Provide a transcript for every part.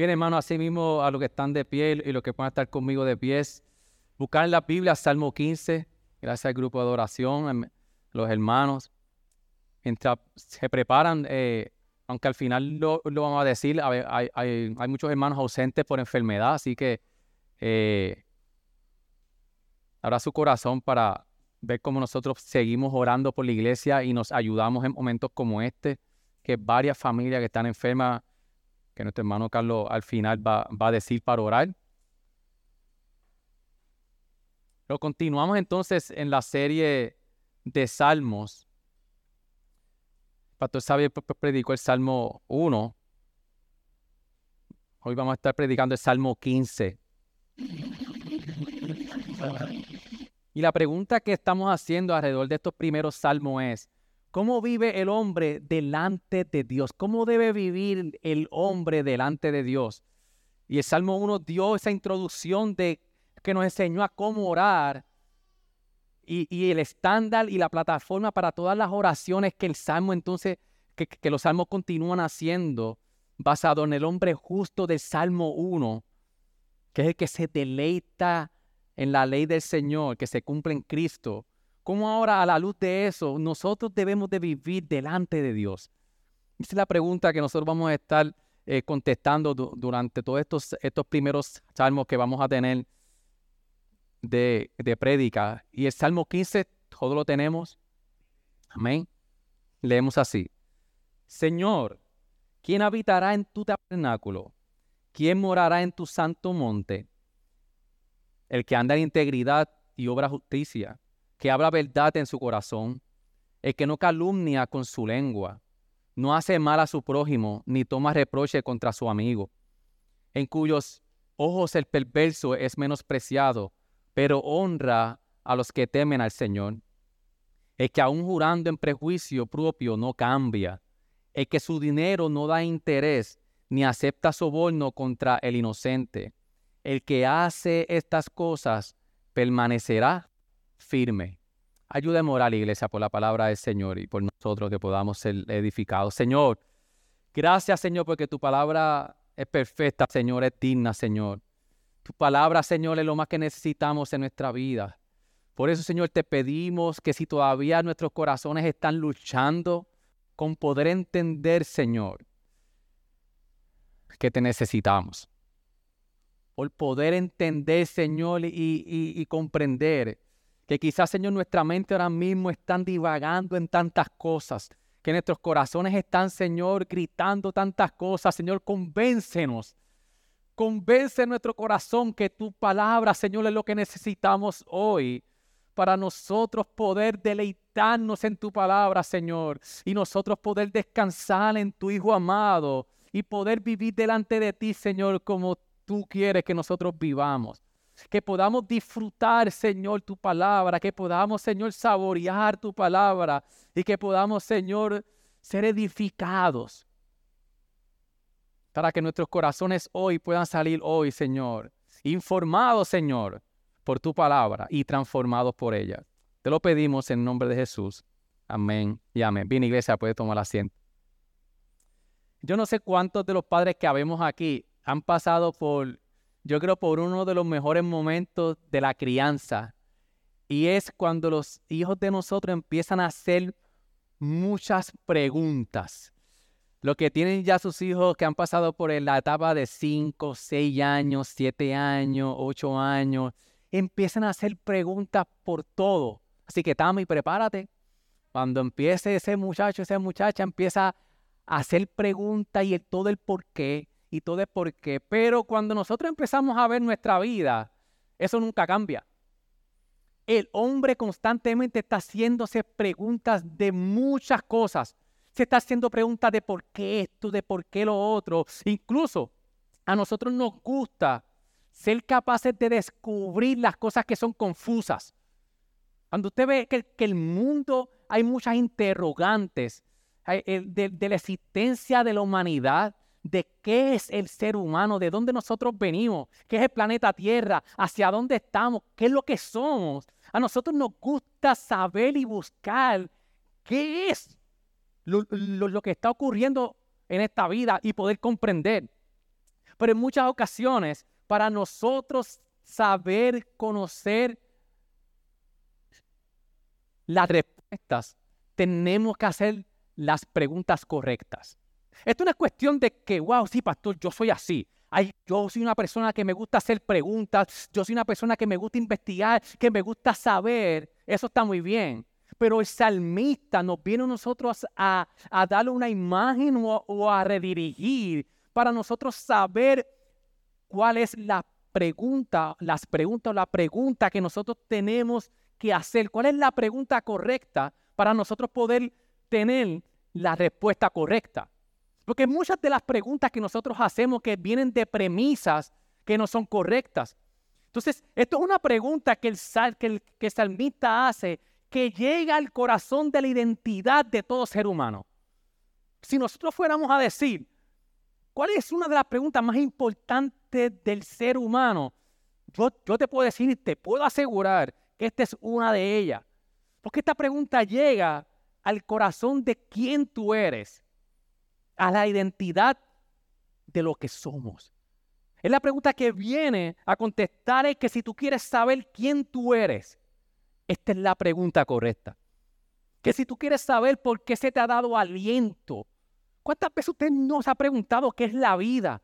Bien, hermano, así mismo a los que están de pie y los que puedan estar conmigo de pies, buscar en la Biblia Salmo 15, gracias al grupo de adoración, em, los hermanos. Mientras se preparan, eh, aunque al final lo, vamos a decir, hay, muchos hermanos ausentes por enfermedad, así que eh, abra su corazón para ver cómo nosotros seguimos orando por la iglesia y nos ayudamos en momentos como este, que varias familias que están enfermas que nuestro hermano Carlos al final va, a decir para orar. Pero continuamos entonces en la serie de Salmos. El pastor Xavier predicó el Salmo 1. Hoy vamos a estar predicando el Salmo 15. Y la pregunta que estamos haciendo alrededor de estos primeros salmos es, ¿Cómo vive el hombre delante de Dios? ¿Cómo debe vivir el hombre delante de Dios? Y el Salmo 1 dio esa introducción de que nos enseñó a cómo orar y, el estándar y la plataforma para todas las oraciones que el Salmo entonces, que, que los Salmos continúan haciendo, basado en el hombre justo del Salmo 1, que es el que se deleita en la ley del Señor, que se cumple en Cristo ¿Cómo ahora a la luz de eso nosotros debemos de vivir delante de Dios? Esa es la pregunta que nosotros vamos a estar eh, contestando durante todos estos, estos primeros salmos que vamos a tener de, de prédica. Y el Salmo 15, todo lo tenemos. Amén. Leemos así. Señor, ¿quién habitará en tu tabernáculo? ¿Quién morará en tu santo monte? El que anda en integridad y obra justicia que habla verdad en su corazón, el que no calumnia con su lengua, no hace mal a su prójimo, ni toma reproche contra su amigo, en cuyos ojos el perverso es menospreciado, pero honra a los que temen al Señor. El que aun jurando en prejuicio propio no cambia, el que su dinero no da interés, ni acepta soborno contra el inocente. El que hace estas cosas permanecerá firme. Ayúdame a iglesia, por la palabra del Señor y por nosotros que podamos ser edificados. Señor, gracias, Señor, porque tu palabra es perfecta, Señor, es digna, Señor. Tu palabra, Señor, es lo más que necesitamos en nuestra vida. Por eso, Señor, te pedimos que si todavía nuestros corazones están luchando con poder entender, Señor, que te necesitamos. Por poder entender, Señor, y, y comprender que quizás, Señor, nuestra mente ahora mismo están divagando en tantas cosas, que nuestros corazones están, Señor, gritando tantas cosas. Señor, convéncenos. Convence nuestro corazón que tu palabra, Señor, es lo que necesitamos hoy para nosotros poder deleitarnos en tu palabra, Señor, y nosotros poder descansar en tu Hijo amado y poder vivir delante de ti, Señor, como tú quieres que nosotros vivamos que podamos disfrutar, Señor, tu palabra, que podamos, Señor, saborear tu palabra y que podamos, Señor, ser edificados para que nuestros corazones hoy puedan salir hoy, Señor, informados, Señor, por tu palabra y transformados por ella. Te lo pedimos en nombre de Jesús. Amén y amén. Bien, iglesia, puede tomar asiento. Yo no sé cuántos de los padres que habemos aquí han pasado por yo creo, por uno de los mejores momentos de la crianza. Y es cuando los hijos de nosotros empiezan a hacer muchas preguntas. Los que tienen ya sus hijos que han pasado por la etapa de 5, 6 años, 7 años, 8 años, empiezan a hacer preguntas por todo. Así que Tami, prepárate. Cuando empiece ese muchacho, esa muchacha empieza a hacer preguntas y todo el por qué, y todo es por qué. Pero cuando nosotros empezamos a ver nuestra vida, eso nunca cambia. El hombre constantemente está haciéndose preguntas de muchas cosas. se está haciendo preguntas de por qué esto, de por qué lo otro. Incluso a nosotros nos gusta ser capaces de descubrir las cosas que son confusas. Cuando usted ve que, el mundo hay muchas interrogantes de, de la existencia de la humanidad, de qué es el ser humano, de dónde nosotros venimos, qué es el planeta Tierra, hacia dónde estamos, qué es lo que somos. A nosotros nos gusta saber y buscar qué es lo, que está ocurriendo en esta vida y poder comprender. Pero en muchas ocasiones, para nosotros saber, conocer las respuestas, tenemos que hacer las preguntas correctas. Esto no es cuestión de que, wow, sí, pastor, yo soy así. Ay, yo soy una persona que me gusta hacer preguntas, yo soy una persona que me gusta investigar, que me gusta saber. Eso está muy bien. Pero el salmista nos viene a nosotros a, darle una imagen o, a redirigir para nosotros saber cuál es la pregunta, las preguntas o la pregunta que nosotros tenemos que hacer. ¿Cuál es la pregunta correcta para nosotros poder tener la respuesta correcta? Porque muchas de las preguntas que nosotros hacemos que vienen de premisas que no son correctas. Entonces, esto es una pregunta que el, que el, que el salmista hace que llega al corazón de la identidad de todo ser humano. Si nosotros fuéramos a decir, ¿cuál es una de las preguntas más importantes del ser humano? Yo, yo te puedo decir y te puedo asegurar que esta es una de ellas. Porque esta pregunta llega al corazón de quién tú eres a la identidad de lo que somos. Es la pregunta que viene a contestar es que si tú quieres saber quién tú eres, esta es la pregunta correcta. Que si tú quieres saber por qué se te ha dado aliento, ¿cuántas veces usted nos ha preguntado qué es la vida?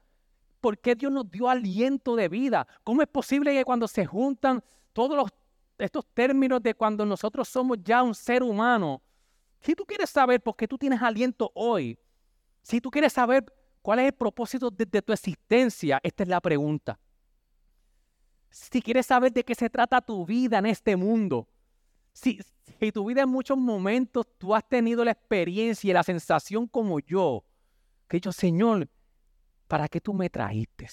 ¿Por qué Dios nos dio aliento de vida? ¿Cómo es posible que cuando se juntan todos estos términos de cuando nosotros somos ya un ser humano, si tú quieres saber por qué tú tienes aliento hoy, si tú quieres saber cuál es el propósito de, tu existencia, esta es la pregunta. Si quieres saber de qué se trata tu vida en este mundo, si, si tu vida en muchos momentos tú has tenido la experiencia y la sensación como yo, que yo, Señor, ¿para qué tú me trajiste?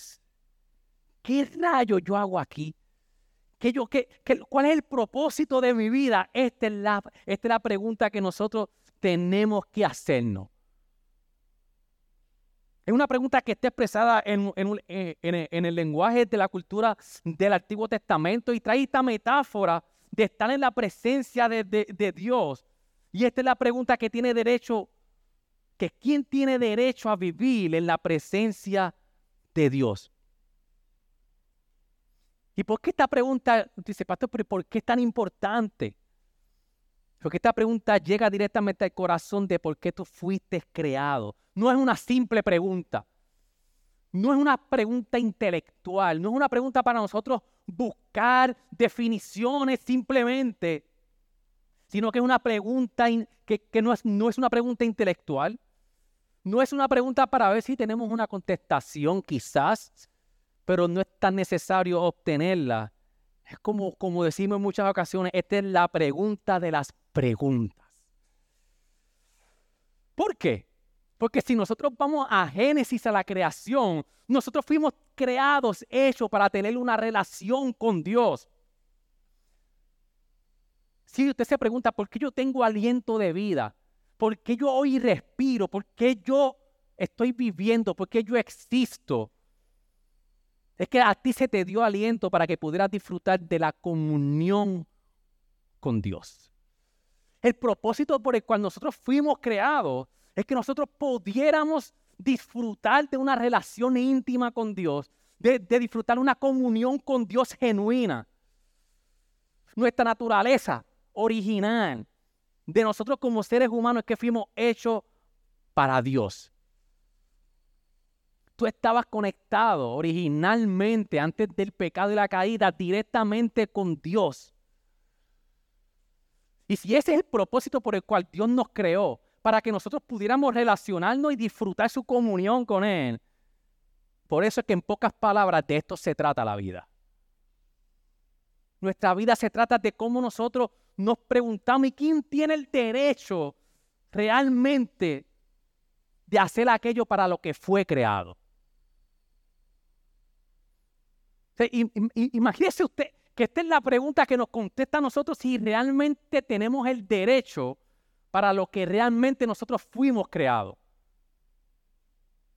¿Qué rayo yo hago aquí? ¿Qué yo, qué, ¿Cuál es el propósito de mi vida? Esta es, la, esta es la pregunta que nosotros tenemos que hacernos. Es una pregunta que está expresada en, eh, en, el lenguaje de la cultura del Antiguo Testamento y trae esta metáfora de estar en la presencia de, de Dios. Y esta es la pregunta que tiene derecho, que quién tiene derecho a vivir en la presencia de Dios. ¿Y por qué esta pregunta, dice Pastor, por qué es tan importante? Porque esta pregunta llega directamente al corazón de por qué tú fuiste creado. No es una simple pregunta. No es una pregunta intelectual. No es una pregunta para nosotros buscar definiciones simplemente. Sino que es una pregunta que, no, es, no es una pregunta intelectual. No es una pregunta para ver si tenemos una contestación quizás, pero no es tan necesario obtenerla. Es como, como decimos en muchas ocasiones, esta es la pregunta de las preguntas. ¿Por qué? Porque si nosotros vamos a Génesis, a la creación, nosotros fuimos creados, hechos para tener una relación con Dios. Si usted se pregunta, ¿por qué yo tengo aliento de vida? ¿Por qué yo hoy respiro? ¿Por qué yo estoy viviendo? ¿Por qué yo existo? Es que a ti se te dio aliento para que pudieras disfrutar de la comunión con Dios. El propósito por el cual nosotros fuimos creados es que nosotros pudiéramos disfrutar de una relación íntima con Dios, de, disfrutar una comunión con Dios genuina. Nuestra naturaleza original de nosotros como seres humanos es que fuimos hechos para Dios. Tú estabas conectado originalmente antes del pecado y la caída directamente con Dios. Y si ese es el propósito por el cual Dios nos creó, para que nosotros pudiéramos relacionarnos y disfrutar su comunión con Él, por eso es que en pocas palabras de esto se trata la vida. Nuestra vida se trata de cómo nosotros nos preguntamos, ¿y quién tiene el derecho realmente de hacer aquello para lo que fue creado. Imagínese usted que esta es la pregunta que nos contesta a nosotros si realmente tenemos el derecho para lo que realmente nosotros fuimos creados.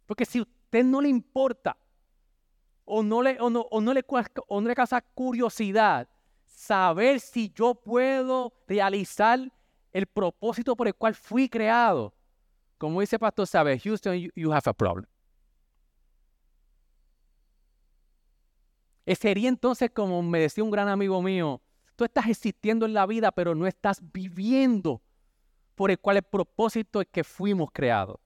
Porque si a usted no le importa o no le, o no, le, causa curiosidad saber si yo puedo realizar el propósito por el cual fui creado, como dice Pastor Sabe, Houston, you have a problem. Sería entonces como me decía un gran amigo mío, tú estás existiendo en la vida, pero no estás viviendo por el cual el propósito es que fuimos creados.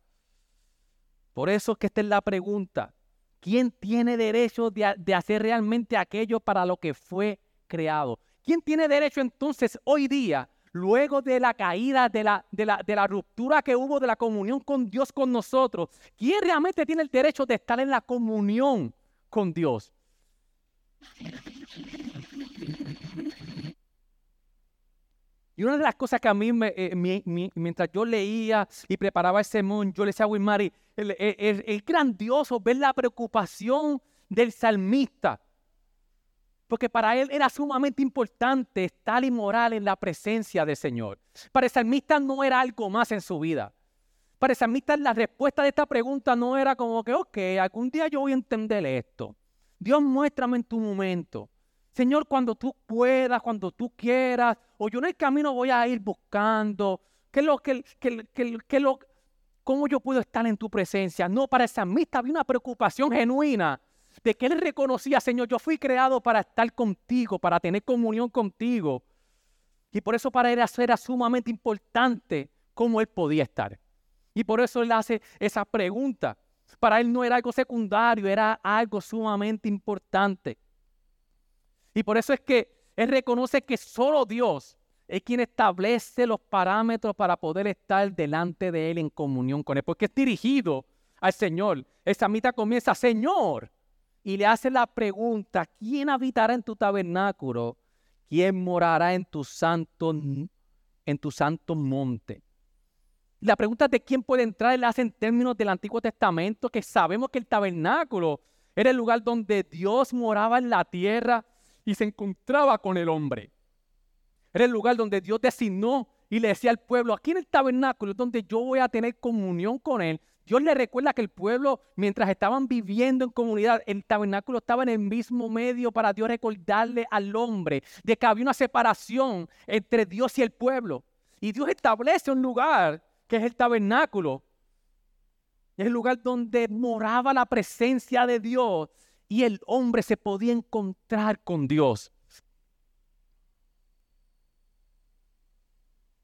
Por eso que esta es la pregunta. ¿Quién tiene derecho de, hacer realmente aquello para lo que fue creado? ¿Quién tiene derecho entonces hoy día, luego de la caída, de la, de la, ruptura que hubo de la comunión con Dios con nosotros? ¿Quién realmente tiene el derecho de estar en la comunión con Dios? Y una de las cosas que a mí, eh, mientras yo leía y preparaba ese sermón, yo le decía a Wilmary, es grandioso ver la preocupación del salmista. Porque para él era sumamente importante estar inmoral en la presencia del Señor. Para el salmista no era algo más en su vida. Para el salmista la respuesta de esta pregunta no era como que, ok, algún día yo voy a entender esto. Dios, muéstrame en tu momento. Señor, cuando tú puedas, cuando tú quieras, o yo en el camino voy a ir buscando, ¿qué lo, que, lo, cómo yo puedo estar en tu presencia? No, para el salmista había una preocupación genuina de que él reconocía, Señor, yo fui creado para estar contigo, para tener comunión contigo. Y por eso para él era sumamente importante cómo él podía estar. Y por eso él hace esa pregunta. Para él no era algo secundario, era algo sumamente importante. Y por eso es que él reconoce que solo Dios es quien establece los parámetros para poder estar delante de él en comunión con él, porque es dirigido al Señor. Esa mitad comienza, Señor, y le hace la pregunta, ¿quién habitará en tu tabernáculo? ¿Quién morará en tu santo, en tu santo monte? La pregunta de quién puede entrar la hace en términos del Antiguo Testamento, que sabemos que el tabernáculo era el lugar donde Dios moraba en la tierra y se encontraba con el hombre. Era el lugar donde Dios designó y le decía al pueblo, aquí en el tabernáculo es donde yo voy a tener comunión con él. Dios le recuerda que el pueblo, mientras estaban viviendo en comunidad, el tabernáculo estaba en el mismo medio para Dios recordarle al hombre de que había una separación entre Dios y el pueblo. Y Dios establece un lugar que es el tabernáculo. Es el lugar donde moraba la presencia de Dios y el hombre se podía encontrar con Dios.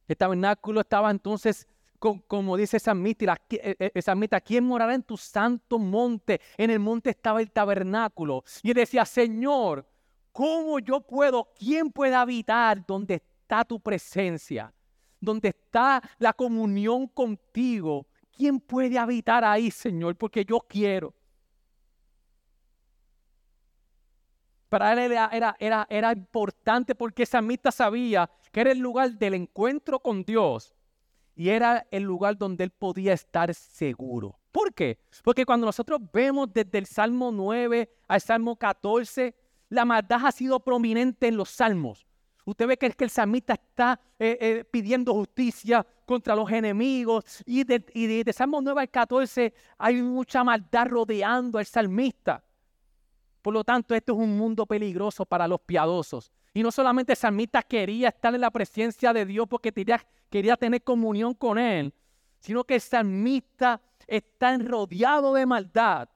El tabernáculo estaba entonces, como dice esa mita, esa mita, ¿quién morará en tu santo monte? En el monte estaba el tabernáculo. Y él decía, Señor, ¿cómo yo puedo, quién puede habitar donde está tu presencia? donde está la comunión contigo. ¿Quién puede habitar ahí, Señor? Porque yo quiero. Para él era, era, era, importante porque Samita sabía que era el lugar del encuentro con Dios y era el lugar donde él podía estar seguro. ¿Por qué? Porque cuando nosotros vemos desde el Salmo 9 al Salmo 14, la maldad ha sido prominente en los salmos. Usted ve que, que el salmista está eh, eh, pidiendo justicia contra los enemigos. Y de, y Salmo 9 al 14 hay mucha maldad rodeando al salmista. Por lo tanto, esto es un mundo peligroso para los piadosos. Y no solamente el salmista quería estar en la presencia de Dios porque quería, tener comunión con Él, sino que el salmista está rodeado de maldad.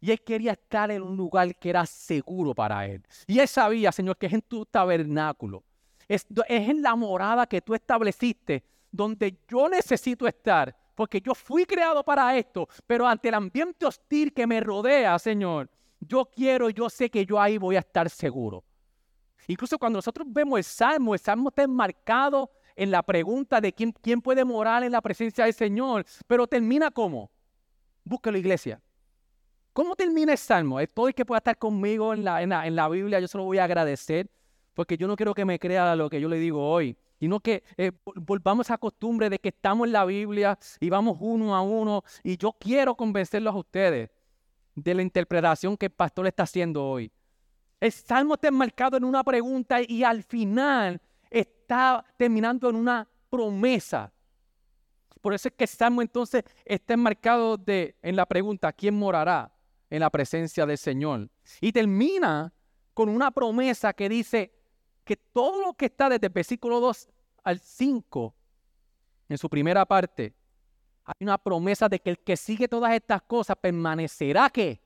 Y él quería estar en un lugar que era seguro para él. Y él sabía, Señor, que es en tu tabernáculo. Es, en la morada que tú estableciste donde yo necesito estar, porque yo fui creado para esto, pero ante el ambiente hostil que me rodea, Señor, yo quiero, yo sé que yo ahí voy a estar seguro. Incluso cuando nosotros vemos el Salmo, el Salmo está enmarcado en la pregunta de quién, quién puede morar en la presencia del Señor, pero termina como, búsquelo iglesia. ¿Cómo termina el Salmo? Todo el que pueda estar conmigo en la, en la, en la Biblia, yo se lo voy a agradecer porque yo no quiero que me crea lo que yo le digo hoy. sino que eh, volvamos a costumbre de que estamos en la Biblia y vamos uno a uno y yo quiero convencerlos a ustedes de la interpretación que el pastor está haciendo hoy. El salmo está enmarcado en una pregunta y al final está terminando en una promesa. Por eso es que el salmo entonces está enmarcado de, en la pregunta, ¿quién morará en la presencia del Señor? Y termina con una promesa que dice que todo lo que está desde el versículo 2 al 5, en su primera parte, hay una promesa de que el que sigue todas estas cosas permanecerá que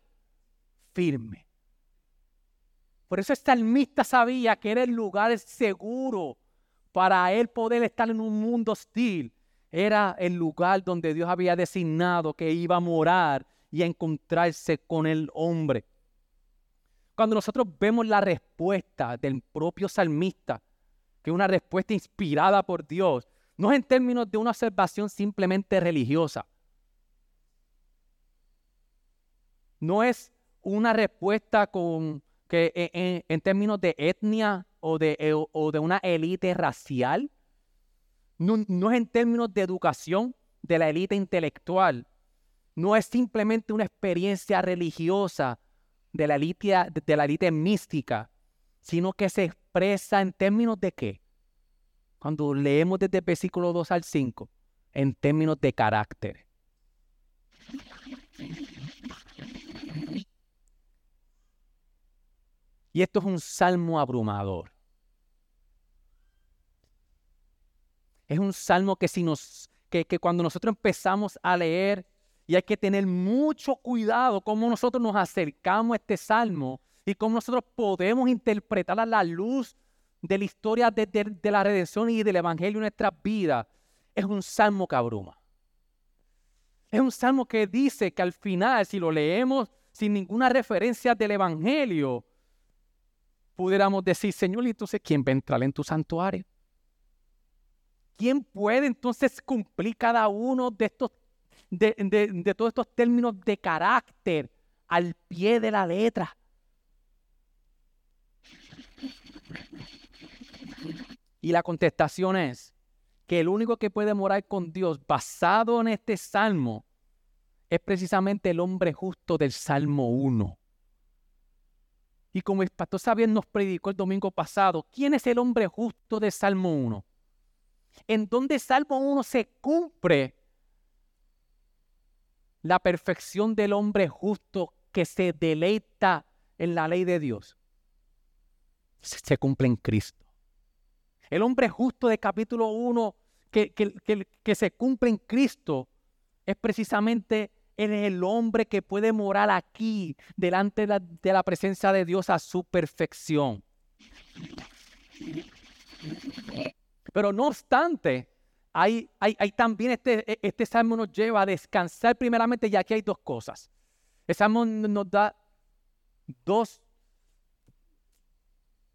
firme. Por eso el salmista sabía que era el lugar seguro para él poder estar en un mundo hostil. Era el lugar donde Dios había designado que iba a morar y a encontrarse con el hombre. Cuando nosotros vemos la respuesta del propio salmista, que es una respuesta inspirada por Dios, no es en términos de una observación simplemente religiosa. No es una respuesta que, e, e, en, términos de etnia o de, e, de una élite racial. No, es en términos de educación de la élite intelectual. No es simplemente una experiencia religiosa de la élite, de la mística, sino que se expresa en términos de qué? Cuando leemos desde versículo 2 al 5, en términos de carácter. Y esto es un salmo abrumador. Es un salmo que, si nos, que, que cuando nosotros empezamos a leer y hay que tener mucho cuidado cómo nosotros nos acercamos a este salmo y cómo nosotros podemos interpretar a la luz de la historia de, la redención y del evangelio en nuestras vidas. Es un salmo que abruma. Es un salmo que dice que al final, si lo leemos sin ninguna referencia del evangelio, pudiéramos decir, Señor, ¿y entonces quién va a entrar en tu santuario? ¿Quién puede entonces cumplir cada uno de estos de, todos estos términos de carácter al pie de la letra. Y la contestación es que el único que puede morar con Dios basado en este salmo es precisamente el hombre justo del Salmo 1. Y como el pastor Xavier nos predicó el domingo pasado, ¿quién es el hombre justo del Salmo 1? En donde Salmo 1 se cumple la perfección del hombre justo que se deleita en la ley de Dios se cumple en Cristo. El hombre justo de capítulo 1 que, que, se cumple en Cristo es precisamente el hombre que puede morar aquí delante de la, presencia de Dios a su perfección. Pero no obstante, hay, también este, este salmo nos lleva a descansar primeramente y aquí hay dos cosas. El salmo nos da dos,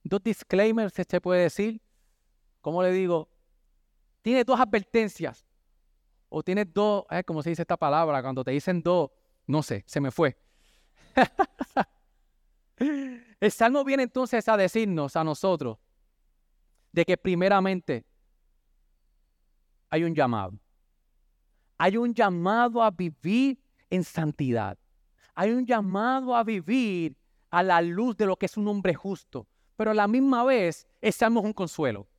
dos disclaimers, se puede decir. ¿Cómo le digo? Tiene dos advertencias. O tiene dos, eh, ¿cómo se dice esta palabra? Cuando te dicen dos, no sé, se me fue. El salmo viene entonces a decirnos a nosotros de que primeramente hay un llamado. Hay un llamado a vivir en santidad. Hay un llamado a vivir a la luz de lo que es un hombre justo. Pero a la misma vez, estamos un consuelo.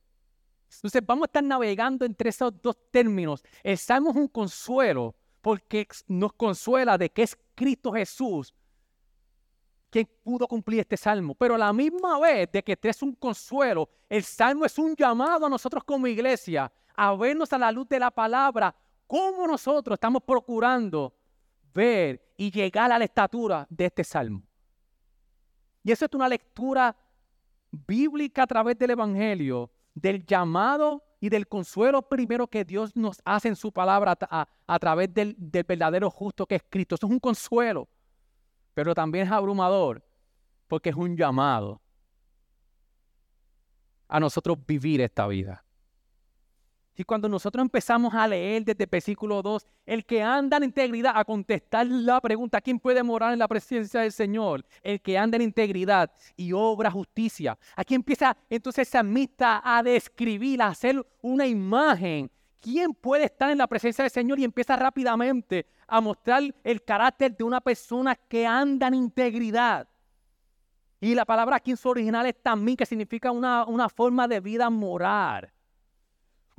Entonces vamos a estar navegando entre esos dos términos. Estamos un consuelo porque nos consuela de que es Cristo Jesús quien pudo cumplir este salmo. Pero a la misma vez de que este es un consuelo, el salmo es un llamado a nosotros como iglesia a vernos a la luz de la palabra, cómo nosotros estamos procurando ver y llegar a la estatura de este salmo. Y eso es una lectura bíblica a través del Evangelio, del llamado y del consuelo primero que Dios nos hace en su palabra a, través del, del, verdadero justo que es Cristo. Eso es un consuelo, pero también es abrumador porque es un llamado a nosotros vivir esta vida. Y cuando nosotros empezamos a leer desde versículo 2, el que anda en integridad, a contestar la pregunta, ¿quién puede morar en la presencia del Señor? El que anda en integridad y obra justicia. Aquí empieza entonces esa salmista a describir, a hacer una imagen. ¿Quién puede estar en la presencia del Señor? Y empieza rápidamente a mostrar el carácter de una persona que anda en integridad. Y la palabra aquí en su original es también que significa una, una forma de vida moral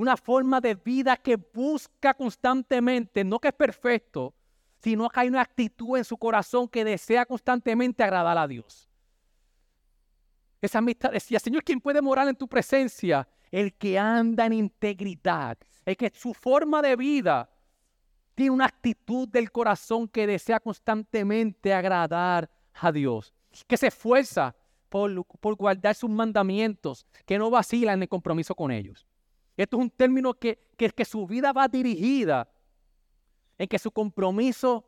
una forma de vida que busca constantemente, no que es perfecto, sino que hay una actitud en su corazón que desea constantemente agradar a Dios. Esa amistad decía, Señor, ¿quién puede morar en tu presencia? El que anda en integridad, el que su forma de vida tiene una actitud del corazón que desea constantemente agradar a Dios, que se esfuerza por, por guardar sus mandamientos, que no vacila en el compromiso con ellos. Esto es un término que, que, su vida va dirigida en que su compromiso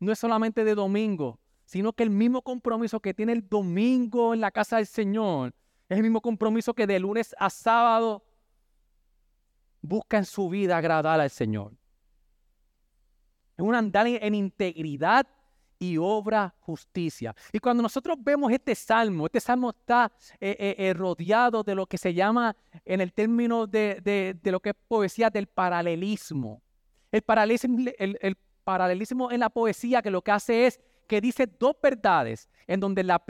no es solamente de domingo, sino que el mismo compromiso que tiene el domingo en la casa del Señor es el mismo compromiso que de lunes a sábado busca en su vida agradar al Señor. Es un andar en integridad y obra justicia. Y cuando nosotros vemos este salmo, este salmo está eh, eh, eh, rodeado de lo que se llama en el término de, lo que es poesía del paralelismo. El paralelismo, el, paralelismo en la poesía que lo que hace es que dice dos verdades, en donde la,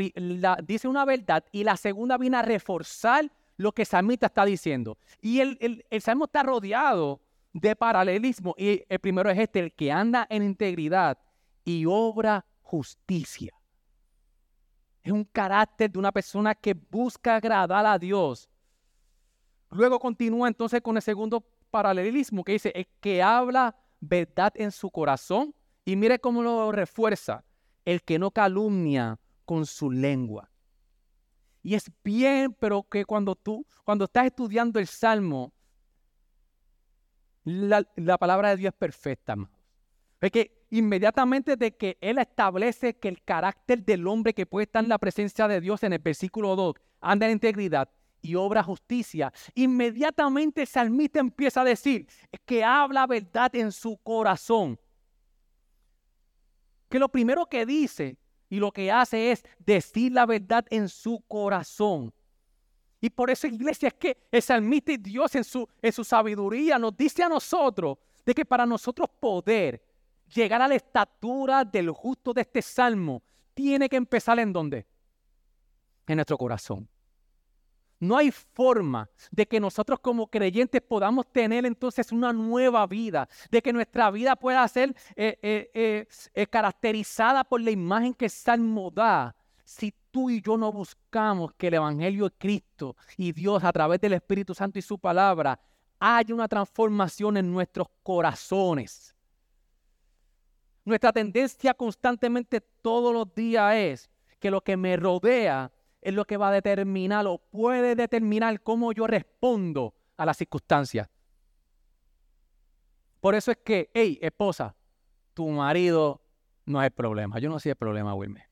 dice una verdad y la segunda viene a reforzar lo que el salmista está diciendo. Y el, el salmo está rodeado de paralelismo. Y el primero es este, el que anda en integridad y obra justicia. Es un carácter de una persona que busca agradar a Dios. Luego continúa entonces con el segundo paralelismo que dice, el que habla verdad en su corazón y mire cómo lo refuerza, el que no calumnia con su lengua. Y es bien, pero que cuando tú, cuando estás estudiando el Salmo, la, la palabra de Dios es perfecta, es que inmediatamente de que Él establece que el carácter del hombre que puede estar en la presencia de Dios en el versículo 2 anda en integridad y obra justicia, inmediatamente el salmista empieza a decir que habla verdad en su corazón. Que lo primero que dice y lo que hace es decir la verdad en su corazón. Y por eso, iglesia, es que el salmista y Dios en su, en su sabiduría nos dice a nosotros de que para nosotros poder llegar a la estatura del justo de este salmo, tiene que empezar en dónde? En nuestro corazón. No hay forma de que nosotros como creyentes podamos tener entonces una nueva vida, de que nuestra vida pueda ser eh, eh, eh, caracterizada por la imagen que el Salmo da, si tú y yo no buscamos que el Evangelio de Cristo y Dios a través del Espíritu Santo y su palabra haya una transformación en nuestros corazones. Nuestra tendencia constantemente todos los días es que lo que me rodea es lo que va a determinar o puede determinar cómo yo respondo a las circunstancias. Por eso es que, hey, esposa, tu marido no es el problema. Yo no soy el problema, Wilmer.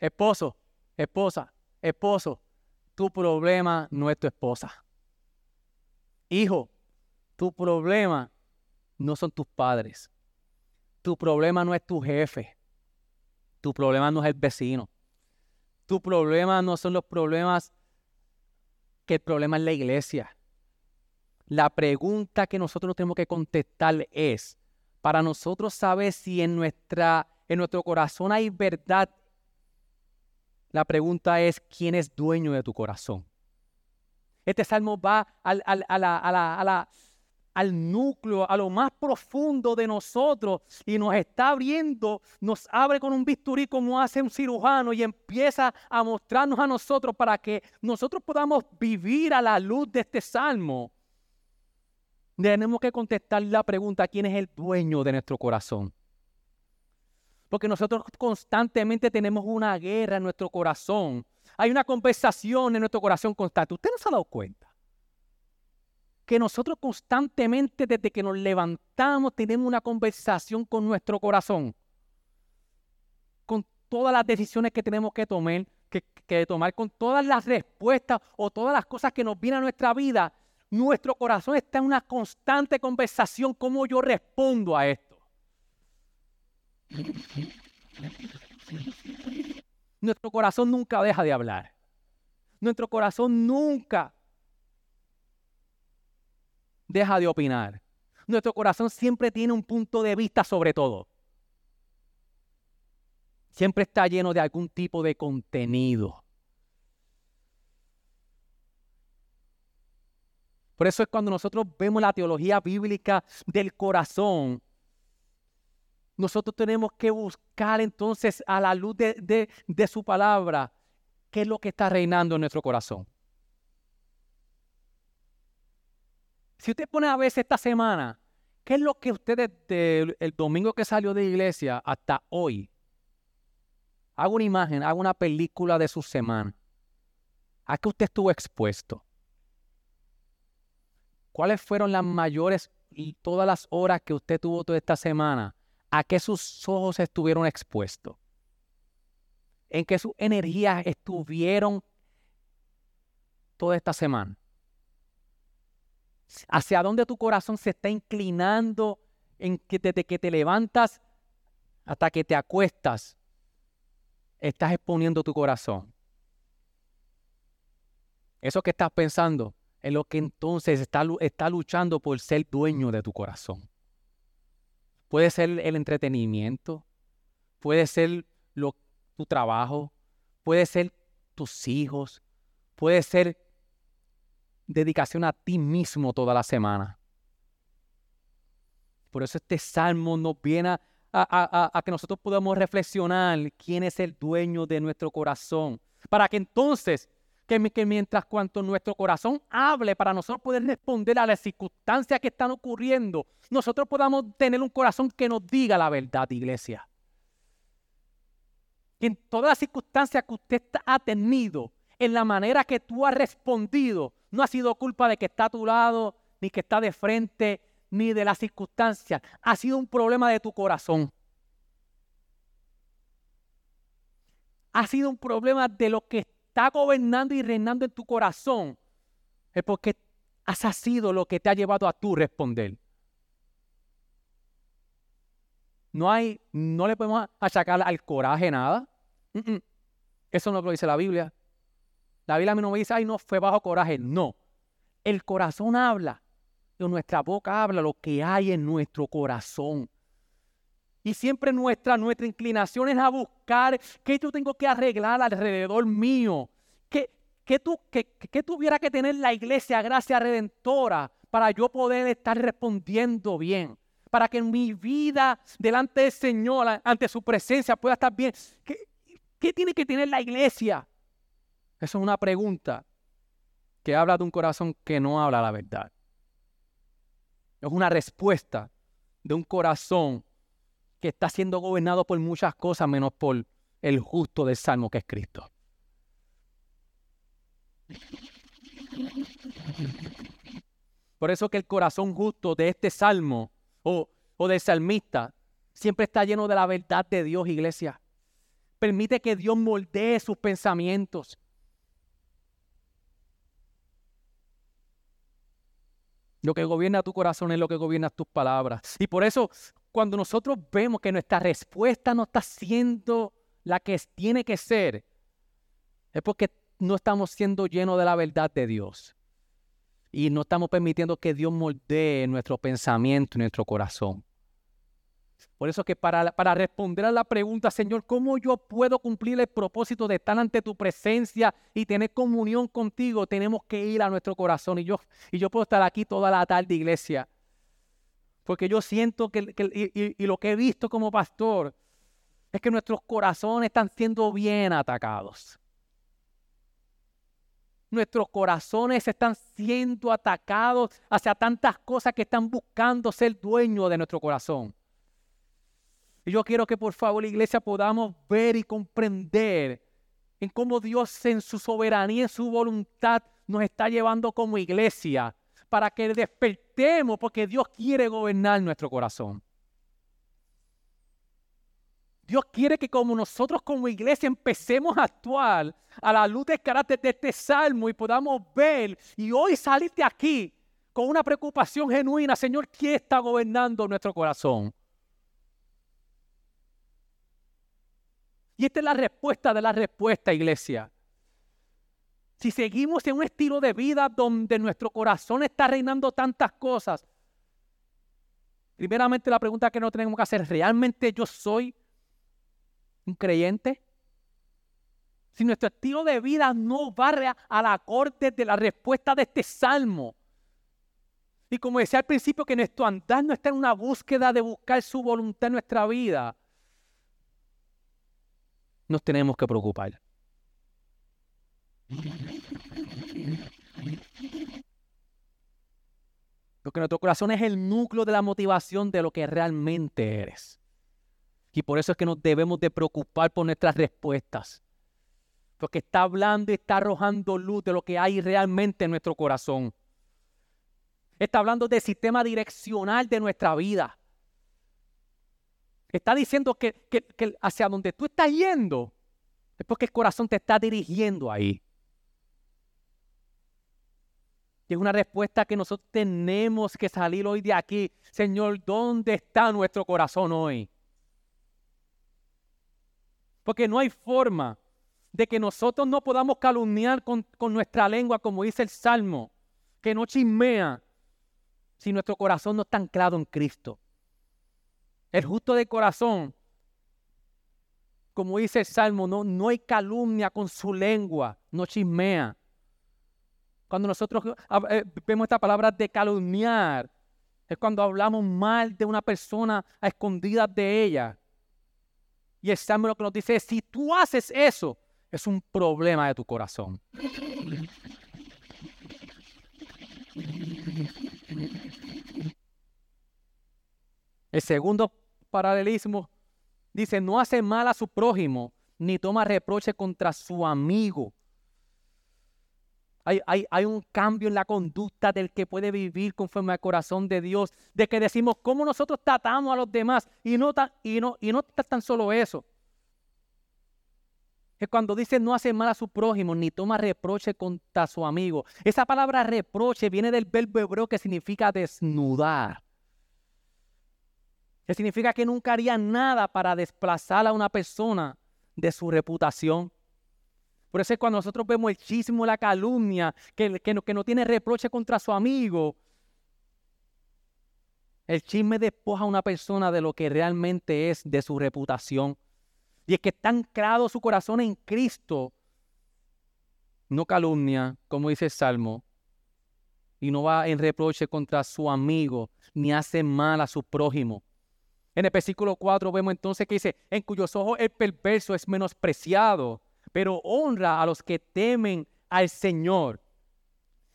Esposo, esposa, esposo, tu problema no es tu esposa. Hijo, tu problema no son tus padres. Tu problema no es tu jefe. Tu problema no es el vecino. Tu problema no son los problemas que el problema es la iglesia. La pregunta que nosotros tenemos que contestar es, para nosotros saber si en, nuestra, en nuestro corazón hay verdad, la pregunta es, ¿quién es dueño de tu corazón? Este salmo va al, al, núcleo, a lo más profundo de nosotros y nos está abriendo, nos abre con un bisturí como hace un cirujano y empieza a mostrarnos a nosotros para que nosotros podamos vivir a la luz de este salmo. Tenemos que contestar la pregunta, ¿quién es el dueño de nuestro corazón? Porque nosotros constantemente tenemos una guerra en nuestro corazón hay una conversación en nuestro corazón constante. ¿Usted no se ha dado cuenta? Que nosotros constantemente, desde que nos levantamos, tenemos una conversación con nuestro corazón. Con todas las decisiones que tenemos que tomar, que tomar con todas las respuestas o todas las cosas que nos vienen a nuestra vida, nuestro corazón está en una constante conversación, cómo yo respondo a esto. Nuestro corazón nunca deja de hablar. Nuestro corazón nunca deja de opinar. Nuestro corazón siempre tiene un punto de vista sobre todo. Siempre está lleno de algún tipo de contenido. Por eso es cuando nosotros vemos la teología bíblica del corazón, nosotros tenemos que buscar entonces a la luz de, su palabra qué es lo que está reinando en nuestro corazón. Si usted pone a veces esta semana, ¿qué es lo que usted desde el domingo que salió de iglesia hasta hoy? Haga una imagen, haga una película de su semana. ¿A qué usted estuvo expuesto? ¿Cuáles fueron las mayores y todas las horas que usted tuvo toda esta semana? ¿A qué sus ojos estuvieron expuestos? ¿En qué sus energías estuvieron toda esta semana? ¿Hacia dónde tu corazón se está inclinando en que desde que te levantas hasta que te acuestas? Estás exponiendo tu corazón. Eso que estás pensando es lo que entonces está, está luchando por ser dueño de tu corazón. Puede ser el entretenimiento, puede ser lo, tu trabajo, puede ser tus hijos, puede ser dedicación a ti mismo toda la semana. Por eso este salmo nos viene a, a, que nosotros podamos reflexionar quién es el dueño de nuestro corazón, para que entonces que, mientras cuanto nuestro corazón hable para nosotros poder responder a las circunstancias que están ocurriendo, nosotros podamos tener un corazón que nos diga la verdad, iglesia. Que en todas las circunstancias que usted ha tenido, en la manera que tú has respondido, no ha sido culpa de que está a tu lado, ni que está de frente, ni de las circunstancias. Ha sido un problema de tu corazón. Ha sido un problema de lo que está gobernando y reinando en tu corazón, es porque has sido lo que te ha llevado a tú responder. No hay, no le podemos achacar al coraje nada. Eso no lo dice la Biblia. La Biblia no me dice, ay, no, fue bajo coraje. No. El corazón habla. Y nuestra boca habla lo que hay en nuestro corazón. Y siempre nuestra, nuestra inclinación es a buscar qué yo tengo que arreglar alrededor mío. ¿Qué, qué, tú, qué, tuviera que tener la iglesia gracia redentora para yo poder estar respondiendo bien? Para que mi vida delante del Señor, ante su presencia, pueda estar bien. ¿Qué, qué tiene que tener la iglesia? Esa es una pregunta que habla de un corazón que no habla la verdad. Es una respuesta de un corazón que está siendo gobernado por muchas cosas menos por el justo del Salmo que es Cristo. Por eso que el corazón justo de este salmo o, o del salmista siempre está lleno de la verdad de Dios, iglesia. Permite que Dios moldee sus pensamientos. Lo que gobierna tu corazón es lo que gobierna tus palabras. Y por eso cuando nosotros vemos que nuestra respuesta no está siendo la que tiene que ser, es porque no estamos siendo llenos de la verdad de Dios. Y no estamos permitiendo que Dios moldee nuestro pensamiento y nuestro corazón. Por eso que para, para responder a la pregunta, Señor, ¿cómo yo puedo cumplir el propósito de estar ante tu presencia y tener comunión contigo? Tenemos que ir a nuestro corazón. Y yo, y yo puedo estar aquí toda la tarde, iglesia, porque yo siento que, y, lo que he visto como pastor es que nuestros corazones están siendo bien atacados. Nuestros corazones están siendo atacados hacia tantas cosas que están buscando ser dueños de nuestro corazón. Y yo quiero que por favor la iglesia podamos ver y comprender en cómo Dios en su soberanía, en su voluntad, nos está llevando como iglesia para que despertemos, porque Dios quiere gobernar nuestro corazón. Dios quiere que como nosotros como iglesia empecemos a actuar a la luz del carácter de este salmo y podamos ver y hoy salir de aquí con una preocupación genuina, Señor, ¿quién está gobernando nuestro corazón? Y esta es la respuesta de la respuesta, iglesia. Si seguimos en un estilo de vida donde nuestro corazón está reinando tantas cosas, primeramente la pregunta que no tenemos que hacer, ¿realmente yo soy un creyente? Si nuestro estilo de vida no va a la corte de la respuesta de este salmo, y como decía al principio, que nuestro andar no está en una búsqueda de buscar su voluntad en nuestra vida, nos tenemos que preocupar. Porque nuestro corazón es el núcleo de la motivación de lo que realmente eres. Y por eso es que nos debemos de preocupar por nuestras respuestas. Porque está hablando y está arrojando luz de lo que hay realmente en nuestro corazón. Está hablando del sistema direccional de nuestra vida. Está diciendo que, que hacia donde tú estás yendo es porque el corazón te está dirigiendo ahí. Y es una respuesta que nosotros tenemos que salir hoy de aquí. Señor, ¿dónde está nuestro corazón hoy? Porque no hay forma de que nosotros no podamos calumniar con, nuestra lengua, como dice el Salmo, que no chismea, si nuestro corazón no está anclado en Cristo. El justo de corazón, como dice el Salmo, no, no hay calumnia con su lengua, no chismea. Cuando nosotros eh, vemos esta palabra de calumniar, es cuando hablamos mal de una persona a escondidas de ella. Y el Salmo lo que nos dice es, si tú haces eso, es un problema de tu corazón. El segundo paralelismo dice, no hace mal a su prójimo, ni toma reproche contra su amigo. Hay, un cambio en la conducta del que puede vivir conforme al corazón de Dios, de que decimos cómo nosotros tratamos a los demás y no, no tan solo eso. Es cuando dice no hace mal a su prójimo ni toma reproche contra su amigo. Esa palabra reproche viene del verbo hebreo que significa desnudar. Que significa que nunca haría nada para desplazar a una persona de su reputación. Por eso es cuando nosotros vemos el chismo, la calumnia, que, que, no, que no tiene reproche contra su amigo. El chisme despoja a una persona de lo que realmente es, de su reputación. Y es que está anclado su corazón en Cristo. No calumnia, como dice el Salmo. Y no va en reproche contra su amigo, ni hace mal a su prójimo. En el versículo 4 vemos entonces que dice, en cuyos ojos el perverso es menospreciado pero honra a los que temen al Señor.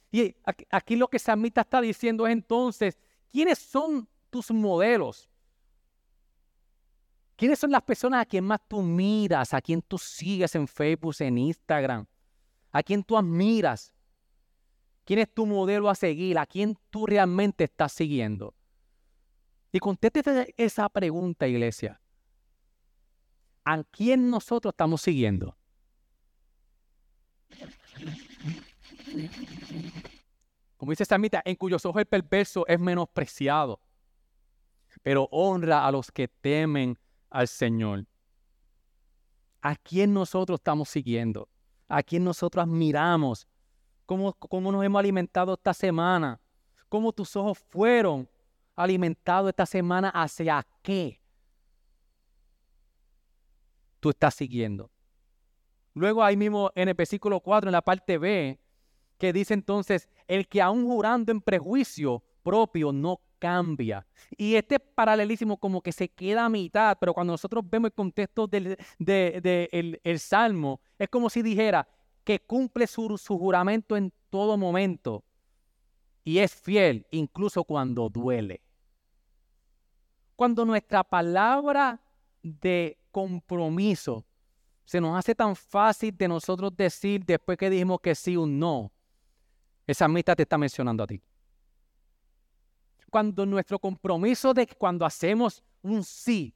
Y aquí, lo que Samita está diciendo es entonces, ¿quiénes son tus modelos? ¿Quiénes son las personas a quien más tú miras, a quien tú sigues en Facebook, en Instagram? ¿A quien tú admiras? ¿Quién es tu modelo a seguir? ¿A quién tú realmente estás siguiendo? Y conteste esa pregunta, iglesia. ¿A quién nosotros estamos siguiendo? Como dice Samita, en cuyos ojos el perverso es menospreciado, pero honra a los que temen al Señor. ¿A quién nosotros estamos siguiendo? ¿A quién nosotros admiramos? ¿Cómo, cómo nos hemos alimentado esta semana? ¿Cómo tus ojos fueron alimentados esta semana? ¿Hacia qué? Tú estás siguiendo. Luego ahí mismo en el versículo 4, en la parte B, que dice entonces, el que aún jurando en prejuicio propio no cambia. Y este paralelísimo como que se queda a mitad, pero cuando nosotros vemos el contexto del de, el, Salmo, es como si dijera que cumple su, su juramento en todo momento y es fiel incluso cuando duele. Cuando nuestra palabra de compromiso se nos hace tan fácil de nosotros decir después que dijimos que sí un no. Esa amistad te está mencionando a ti. Cuando nuestro compromiso de cuando hacemos un sí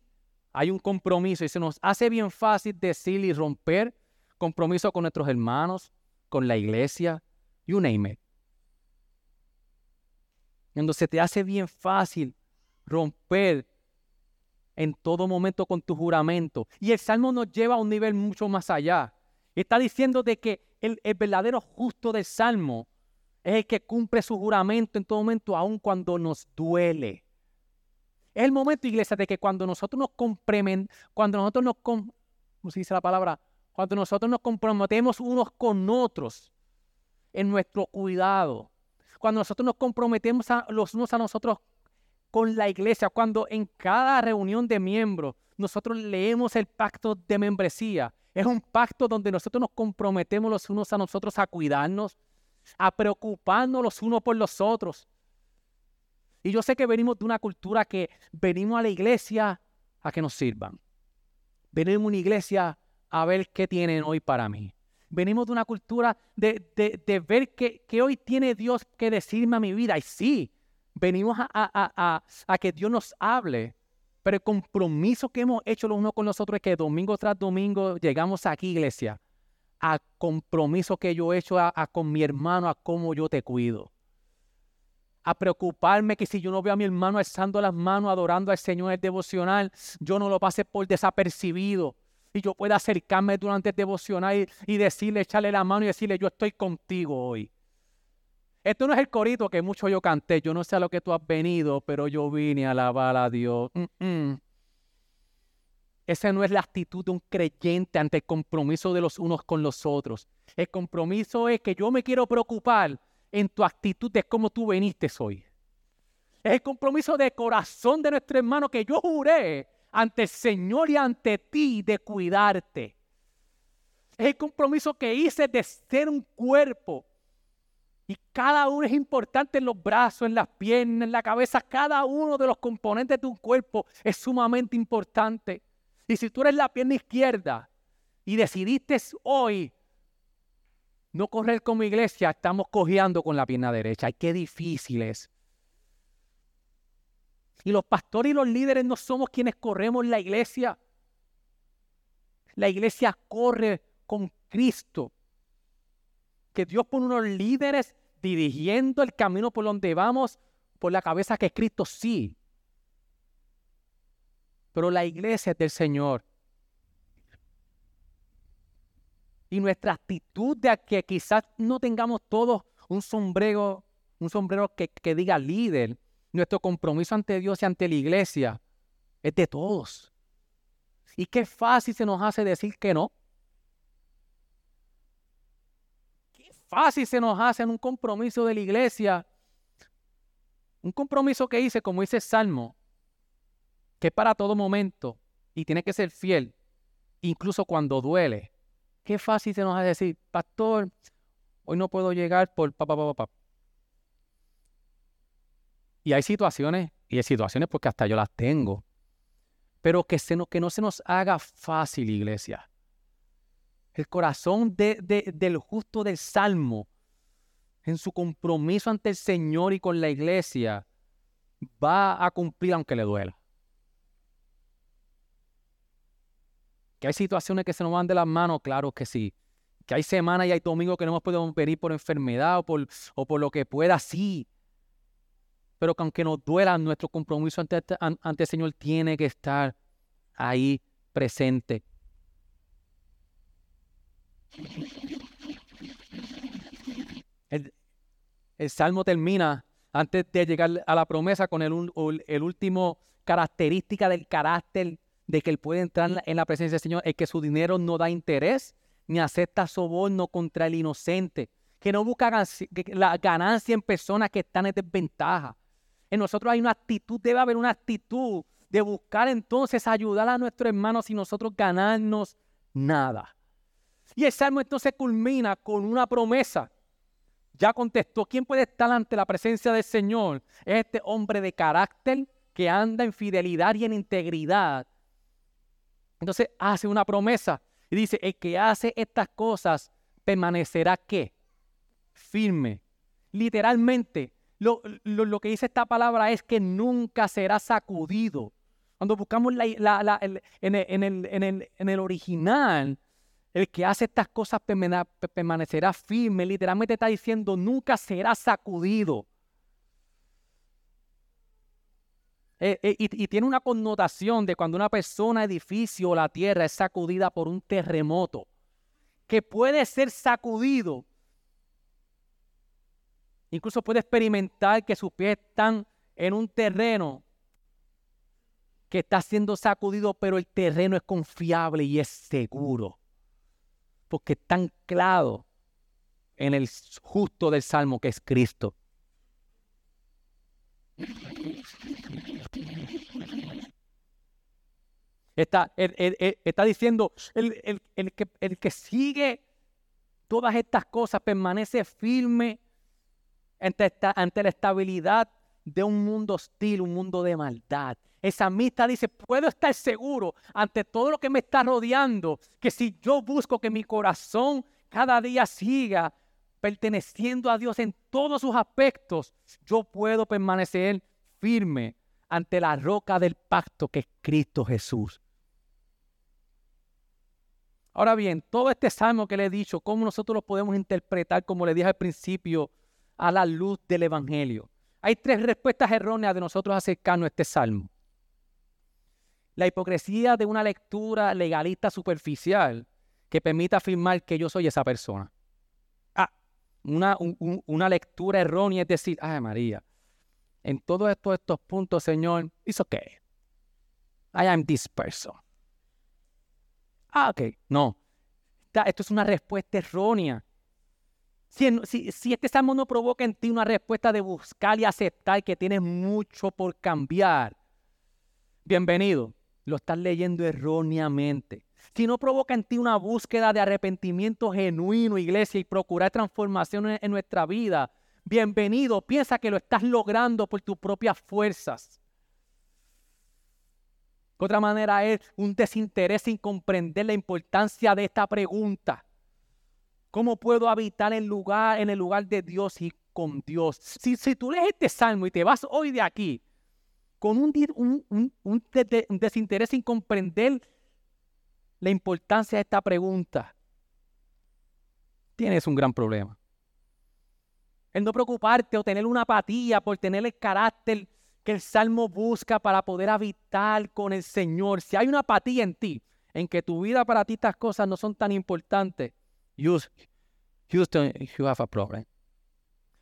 hay un compromiso y se nos hace bien fácil decir y romper compromiso con nuestros hermanos, con la iglesia, you name it. Cuando se te hace bien fácil romper en todo momento con tu juramento. Y el Salmo nos lleva a un nivel mucho más allá. Está diciendo de que el, verdadero justo del Salmo es el que cumple su juramento en todo momento, aun cuando nos duele. Es el momento, iglesia, de que cuando nosotros nos cuando nosotros nos, ¿cómo se dice? Cuando nos comprometemos unos con otros en nuestro cuidado, cuando nosotros nos comprometemos a los unos a nosotros con la iglesia, cuando en cada reunión de miembros nosotros leemos el pacto de membresía, es un pacto donde nosotros nos comprometemos los unos a nosotros a cuidarnos, a preocuparnos los unos por los otros. Y yo sé que venimos de una cultura que venimos a la iglesia a que nos sirvan. Venimos a una iglesia a ver qué tienen hoy para mí. Venimos de una cultura de, de, ver qué, hoy tiene Dios que decirme a mi vida. Y sí, venimos a, que Dios nos hable. Pero el compromiso que hemos hecho los unos con los otros es que domingo tras domingo llegamos aquí, iglesia, a compromiso que yo he hecho con mi hermano, a cómo yo te cuido. A preocuparme que si yo no veo a mi hermano alzando las manos, adorando al Señor en el devocional, yo no lo pase por desapercibido y yo pueda acercarme durante el devocional y, decirle, echarle la mano y decirle, yo estoy contigo hoy. Esto no es el corito que mucho yo canté. Yo no sé a lo que tú has venido, pero yo vine a alabar a Dios. Esa no es la actitud de un creyente ante el compromiso de los unos con los otros. El compromiso es que yo me quiero preocupar en tu actitud de cómo tú viniste hoy. Es el compromiso de corazón de nuestro hermano que yo juré ante el Señor y ante ti de cuidarte. Es el compromiso que hice de ser un cuerpo. Y cada uno es importante en los brazos, en las piernas, en la cabeza. Cada uno de los componentes de un cuerpo es sumamente importante. Y si tú eres la pierna izquierda y decidiste hoy no correr como iglesia, estamos cojeando con la pierna derecha. Ay, qué difícil es. Y los pastores y los líderes no somos quienes corremos la iglesia. La iglesia corre con Cristo. Que Dios pone unos líderes dirigiendo el camino por donde vamos, por la cabeza que Cristo, sí. Pero la iglesia es del Señor. Y nuestra actitud de que quizás no tengamos todos un sombrero, un sombrero que, que diga líder, nuestro compromiso ante Dios y ante la iglesia es de todos. Y qué fácil se nos hace decir que no. Qué fácil se nos hace en un compromiso de la iglesia. Un compromiso que hice, como dice el Salmo, que es para todo momento y tiene que ser fiel, incluso cuando duele. Qué fácil se nos hace decir, pastor, hoy no puedo llegar por papá, papá, papá. Y hay situaciones, y hay situaciones porque hasta yo las tengo, pero que, se no, que no se nos haga fácil, iglesia. El corazón del justo del Salmo, en su compromiso ante el Señor y con la iglesia, va a cumplir aunque le duela. Que hay situaciones que se nos van de las manos, claro que sí. Que hay semanas y hay domingos que no hemos podido venir por enfermedad o por, o por lo que pueda, sí pero que aunque nos duela, nuestro compromiso ante, ante el Señor tiene que estar ahí presente. El, Salmo termina antes de llegar a la promesa con el, último característica del carácter de que él puede entrar en la presencia del Señor, es que su dinero no da interés ni acepta soborno contra el inocente, que no busca la ganancia en personas que están en desventaja, en nosotros hay una actitud, debe haber una actitud de buscar entonces ayudar a nuestros hermanos y nosotros ganarnos nada. Y el salmo entonces culmina con una promesa. Ya contestó, ¿quién puede estar ante la presencia del Señor? Es este hombre de carácter que anda en fidelidad y en integridad. Entonces hace una promesa y dice, el que hace estas cosas permanecerá qué? Firme. Literalmente, lo, que dice esta palabra es que nunca será sacudido. Cuando buscamos la, en, el, en, el, original, el que hace estas cosas permanecerá firme. Literalmente está diciendo, nunca será sacudido. Eh, eh, y, y, tiene una connotación de cuando una persona, edificio o la tierra es sacudida por un terremoto, que puede ser sacudido. Incluso puede experimentar que sus pies están en un terreno que está siendo sacudido, pero el terreno es confiable y es seguro. Porque está anclado en el justo del Salmo que es Cristo. Está, diciendo, el, que, sigue todas estas cosas permanece firme ante la estabilidad de un mundo hostil, un mundo de maldad. Esa amistad dice, puedo estar seguro ante todo lo que me está rodeando, que si yo busco que mi corazón cada día siga perteneciendo a Dios en todos sus aspectos, yo puedo permanecer firme ante la roca del pacto que es Cristo Jesús. Ahora bien, todo este salmo que le he dicho, ¿cómo nosotros lo podemos interpretar, como le dije al principio, a la luz del Evangelio? Hay tres respuestas erróneas de nosotros acercarnos a este salmo la hipocresía de una lectura legalista superficial que permita afirmar que yo soy esa persona. Ah, una, una lectura errónea es decir, ay María, en todos estos, estos puntos, Señor, it's okay. I am this person. Ah, ok. No. Esto es una respuesta errónea. Si, si, si, este salmo no provoca en ti una respuesta de buscar y aceptar que tienes mucho por cambiar, bienvenido lo estás leyendo erróneamente. Si no provoca en ti una búsqueda de arrepentimiento genuino, iglesia, y procurar transformación en nuestra vida, bienvenido. Piensa que lo estás logrando por tus propias fuerzas. Otra manera es un desinterés sin comprender la importancia de esta pregunta. ¿Cómo puedo habitar en, lugar, en el lugar de Dios y con Dios? Si, si tú lees este salmo y te vas hoy de aquí con un, desinterés sin comprender la importancia de esta pregunta, tienes un gran problema. El no preocuparte o tener una apatía por tener el carácter que el Salmo busca para poder habitar con el Señor. Si hay una apatía en ti, en que tu vida para ti estas cosas no son tan importantes, you, you have a problem.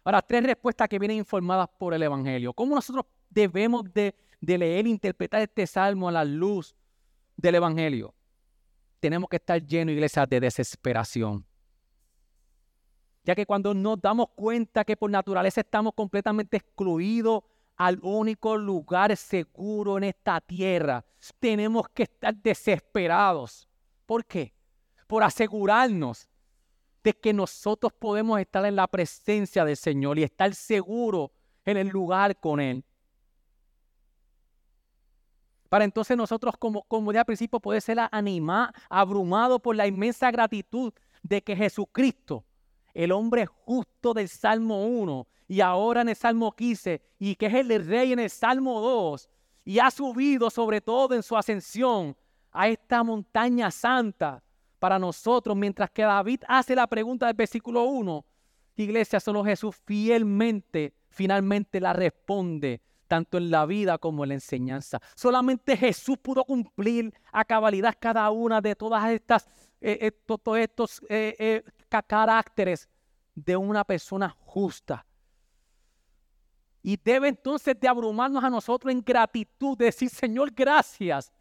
Ahora, tres respuestas que vienen informadas por el Evangelio. ¿Cómo nosotros debemos de, leer e interpretar este salmo a la luz del Evangelio. Tenemos que estar llenos, iglesia, de desesperación. Ya que cuando nos damos cuenta que por naturaleza estamos completamente excluidos al único lugar seguro en esta tierra, tenemos que estar desesperados. ¿Por qué? Por asegurarnos de que nosotros podemos estar en la presencia del Señor y estar seguros en el lugar con Él para entonces nosotros, como, como al principio, poder ser animado, abrumado por la inmensa gratitud de que Jesucristo, el hombre justo del Salmo 1 y ahora en el Salmo 15, y que es el rey en el Salmo 2, y ha subido sobre todo en su ascensión a esta montaña santa para nosotros, mientras que David hace la pregunta del versículo 1, iglesia, solo Jesús fielmente, finalmente la responde tanto en la vida como en la enseñanza. Solamente Jesús pudo cumplir a cabalidad cada una de todas estas, eh, eh, todos estos eh, caracteres de una persona justa. Y debe entonces de abrumarnos a nosotros en gratitud, de decir, Señor, gracias,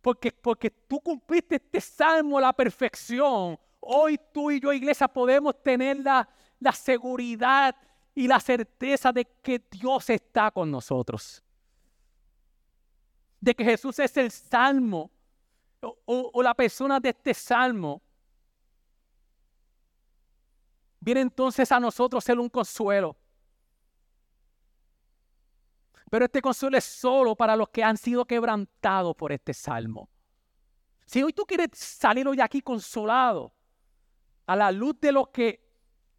porque, porque tú cumpliste este salmo a la perfección. Hoy tú y yo, iglesia, podemos tener la, la seguridad y la certeza de que Dios está con nosotros. De que Jesús es el salmo o, la persona de este salmo. Viene entonces a nosotros ser un consuelo. Pero este consuelo es solo para los que han sido quebrantados por este salmo. Si hoy tú quieres salir hoy aquí consolado, a la luz de lo que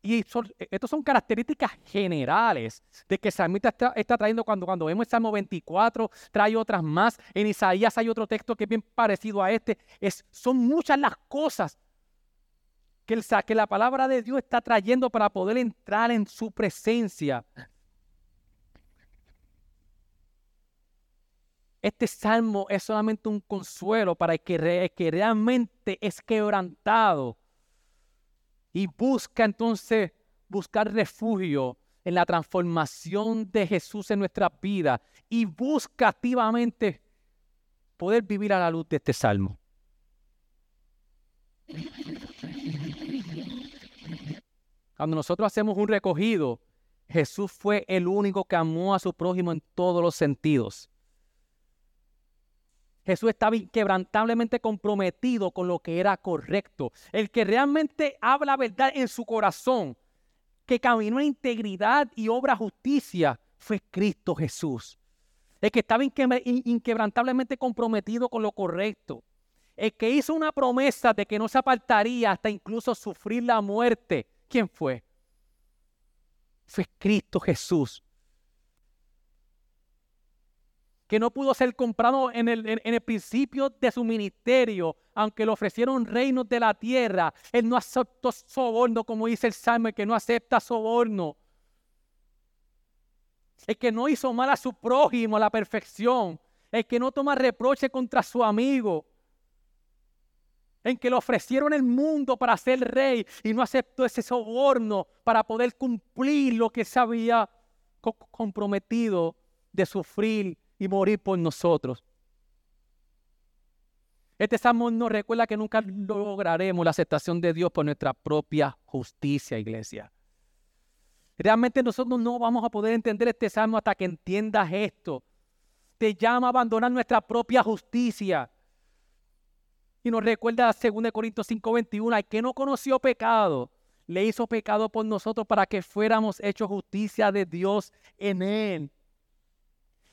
Y son, e, son características generales de que el salmista está, trayendo cuando, cuando vemos el Salmo 24, trae otras más. En Isaías hay otro texto que es bien parecido a este. Es, son muchas las cosas que, el, la palabra de Dios está trayendo para poder entrar en su presencia. Este salmo es solamente un consuelo para el que realmente es quebrantado y busca entonces buscar refugio en la transformación de Jesús en nuestra vida y busca activamente poder vivir a la luz de este salmo. Cuando nosotros hacemos un recogido, Jesús fue el único que amó a su prójimo en todos los sentidos. Jesús estaba inquebrantablemente comprometido con lo que era correcto. El que realmente habla verdad en su corazón, que caminó en integridad y obra justicia, fue Cristo Jesús. El que estaba inquebrantablemente comprometido con lo correcto. El que hizo una promesa de que no se apartaría hasta incluso sufrir la muerte. ¿Quién fue? Fue Cristo Jesús que no pudo ser comprado en el, en, el, principio de su ministerio, aunque le ofrecieron reinos de la tierra, él no aceptó soborno, como dice el Salmo, el que no acepta soborno. El que no hizo mal a su prójimo a la perfección, el que no toma reproche contra su amigo, en que le ofrecieron el mundo para ser rey y no aceptó ese soborno para poder cumplir lo que se había comprometido de sufrir y morir por nosotros. Este salmo nos recuerda que nunca lograremos la aceptación de Dios por nuestra propia justicia, iglesia. Realmente nosotros no vamos a poder entender este salmo hasta que entiendas esto. Te llama a abandonar nuestra propia justicia. Y nos recuerda a 2 Corintios 5:21, al que no conoció pecado, le hizo pecado por nosotros para que fuéramos hechos justicia de Dios en él.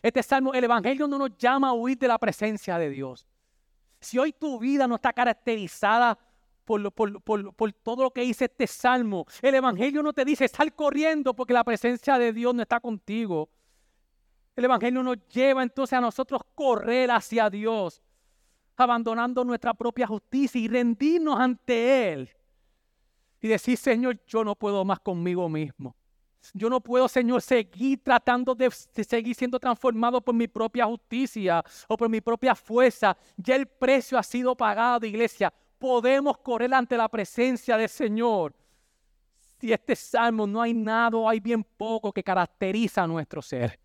Este salmo, el Evangelio no nos llama a huir de la presencia de Dios. Si hoy tu vida no está caracterizada por, todo lo que dice este salmo, el Evangelio no te dice sal corriendo porque la presencia de Dios no está contigo. El Evangelio nos lleva entonces a nosotros correr hacia Dios, abandonando nuestra propia justicia y rendirnos ante Él. Y decir, Señor, yo no puedo más conmigo mismo. Yo no puedo, Señor, seguir tratando de, seguir siendo transformado por mi propia justicia o por mi propia fuerza. Ya el precio ha sido pagado, iglesia. Podemos correr ante la presencia del Señor. Si este salmo no hay nada hay bien poco que caracteriza a nuestro ser.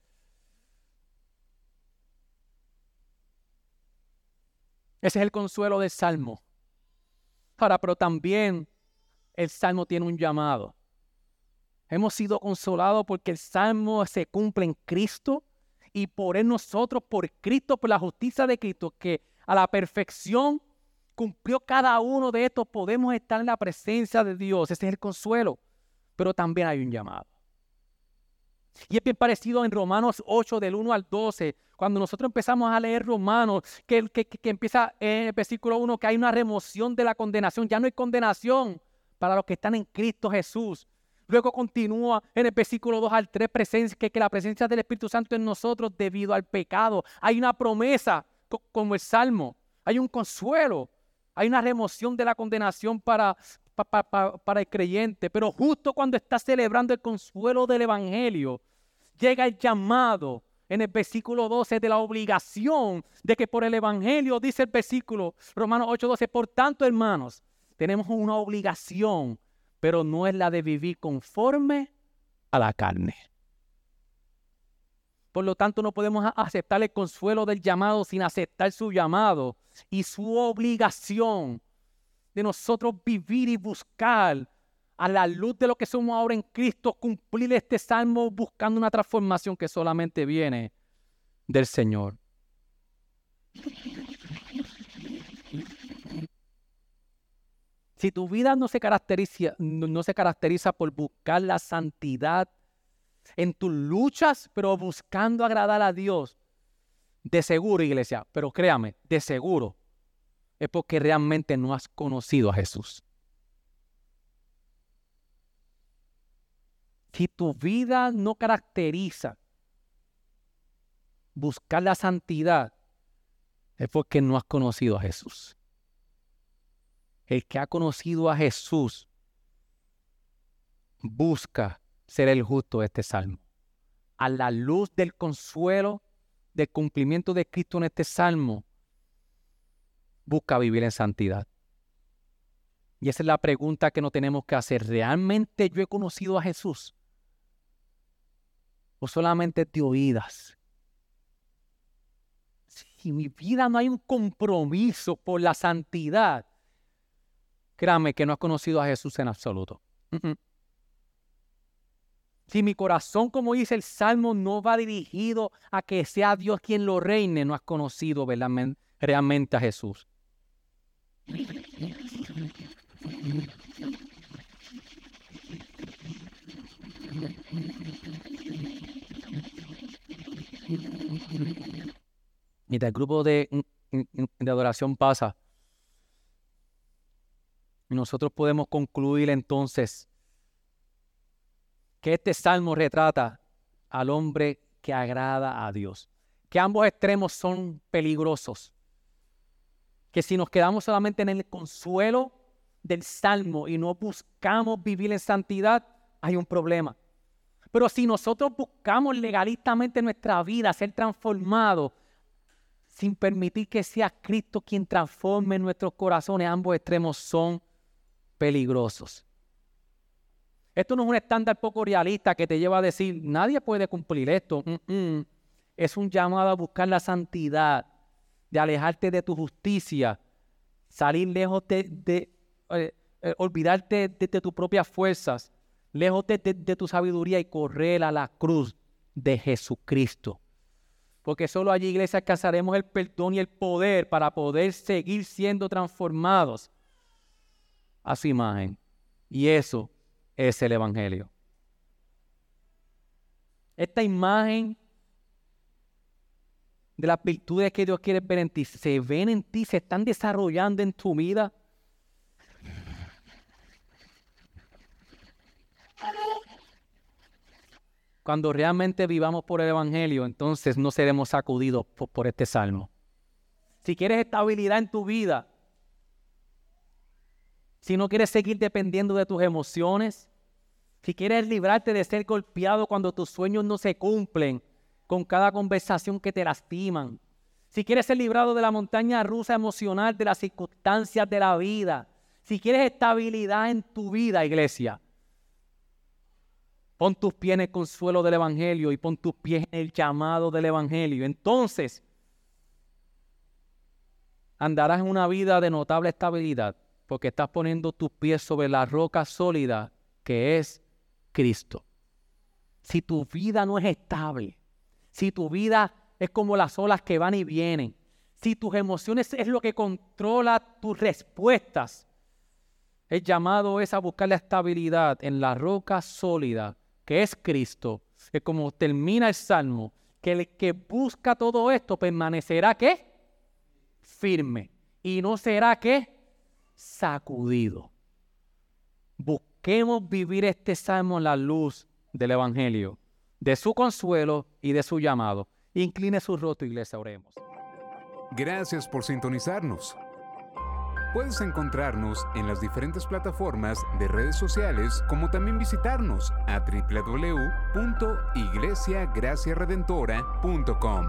Ese es el consuelo del salmo. Ahora, pero también el salmo tiene un llamado. Hemos sido consolados porque el salmo se cumple en Cristo y por él nosotros, por Cristo, por la justicia de Cristo, que a la perfección cumplió cada uno de estos, podemos estar en la presencia de Dios. Ese es el consuelo. Pero también hay un llamado. Y es bien parecido en Romanos 8, del 1 al 12, cuando nosotros empezamos a leer Romanos, que, que, que empieza en el versículo 1, que hay una remoción de la condenación. Ya no hay condenación para los que están en Cristo Jesús. Luego continúa en el versículo 2 al 3, presencia, que, que la presencia del Espíritu Santo en nosotros debido al pecado. Hay una promesa como el Salmo, hay un consuelo, hay una remoción de la condenación para, para el creyente. Pero justo cuando está celebrando el consuelo del Evangelio, llega el llamado en el versículo 12 de la obligación de que por el Evangelio, dice el versículo Romanos 8:12, por tanto hermanos, tenemos una obligación pero no es la de vivir conforme a la carne. Por lo tanto, no podemos aceptar el consuelo del llamado sin aceptar su llamado y su obligación de nosotros vivir y buscar a la luz de lo que somos ahora en Cristo, cumplir este salmo buscando una transformación que solamente viene del Señor. Si tu vida no se caracteriza, no se caracteriza por buscar la santidad en tus luchas, pero buscando agradar a Dios, de seguro, iglesia, pero créame, de seguro, es porque realmente no has conocido a Jesús. Si tu vida no caracteriza buscar la santidad, es porque no has conocido a Jesús. El que ha conocido a Jesús busca ser el justo de este salmo. A la luz del consuelo, del cumplimiento de Cristo en este salmo, busca vivir en santidad. Y esa es la pregunta que no tenemos que hacer. ¿Realmente yo he conocido a Jesús? ¿O solamente de oídas? Si en mi vida no hay un compromiso por la santidad, créame que no has conocido a Jesús en absoluto. Si mi corazón, como dice el Salmo, no va dirigido a que sea Dios quien lo reine, no has conocido realmente a Jesús. Mientras el grupo de, de adoración pasa, nosotros podemos concluir entonces que este salmo retrata al hombre que agrada a Dios, que ambos extremos son peligrosos, que si nos quedamos solamente en el consuelo del salmo y no buscamos vivir en santidad, hay un problema. Pero si nosotros buscamos legalistamente nuestra vida, ser transformados, sin permitir que sea Cristo quien transforme nuestros corazones, ambos extremos son peligrosos. Esto no es un estándar poco realista que te lleva a decir, nadie puede cumplir esto. Es un llamado a buscar la santidad, de alejarte de tu justicia, salir lejos de, eh, eh, olvidarte de, tus propias fuerzas, lejos de, tu sabiduría y correr a la cruz de Jesucristo. Porque solo allí, iglesia, alcanzaremos el perdón y el poder para poder seguir siendo transformados a su imagen. Y eso es el Evangelio. Esta imagen de las virtudes que Dios quiere ver en ti, se ven en ti, se están desarrollando en tu vida. Cuando realmente vivamos por el Evangelio, entonces no seremos sacudidos por, este salmo. Si quieres estabilidad en tu vida, si no quieres seguir dependiendo de tus emociones, si quieres librarte de ser golpeado cuando tus sueños no se cumplen, con cada conversación que te lastiman, si quieres ser librado de la montaña rusa emocional de las circunstancias de la vida, si quieres estabilidad en tu vida, iglesia, pon tus pies en el consuelo del Evangelio y pon tus pies en el llamado del Evangelio. Entonces, andarás en una vida de notable estabilidad porque estás poniendo tus pies sobre la roca sólida que es Cristo. Si tu vida no es estable, si tu vida es como las olas que van y vienen, si tus emociones es lo que controla tus respuestas, el llamado es a buscar la estabilidad en la roca sólida que es Cristo. Que como termina el salmo, que el que busca todo esto permanecerá ¿qué? Firme. Y no será ¿qué? Sacudido. Busquemos vivir este salmo en la luz del Evangelio, de su consuelo y de su llamado. Incline su rostro, iglesia, oremos. Gracias por sintonizarnos. Puedes encontrarnos en las diferentes plataformas de redes sociales, como también visitarnos a www.iglesiagraciaredentora.com.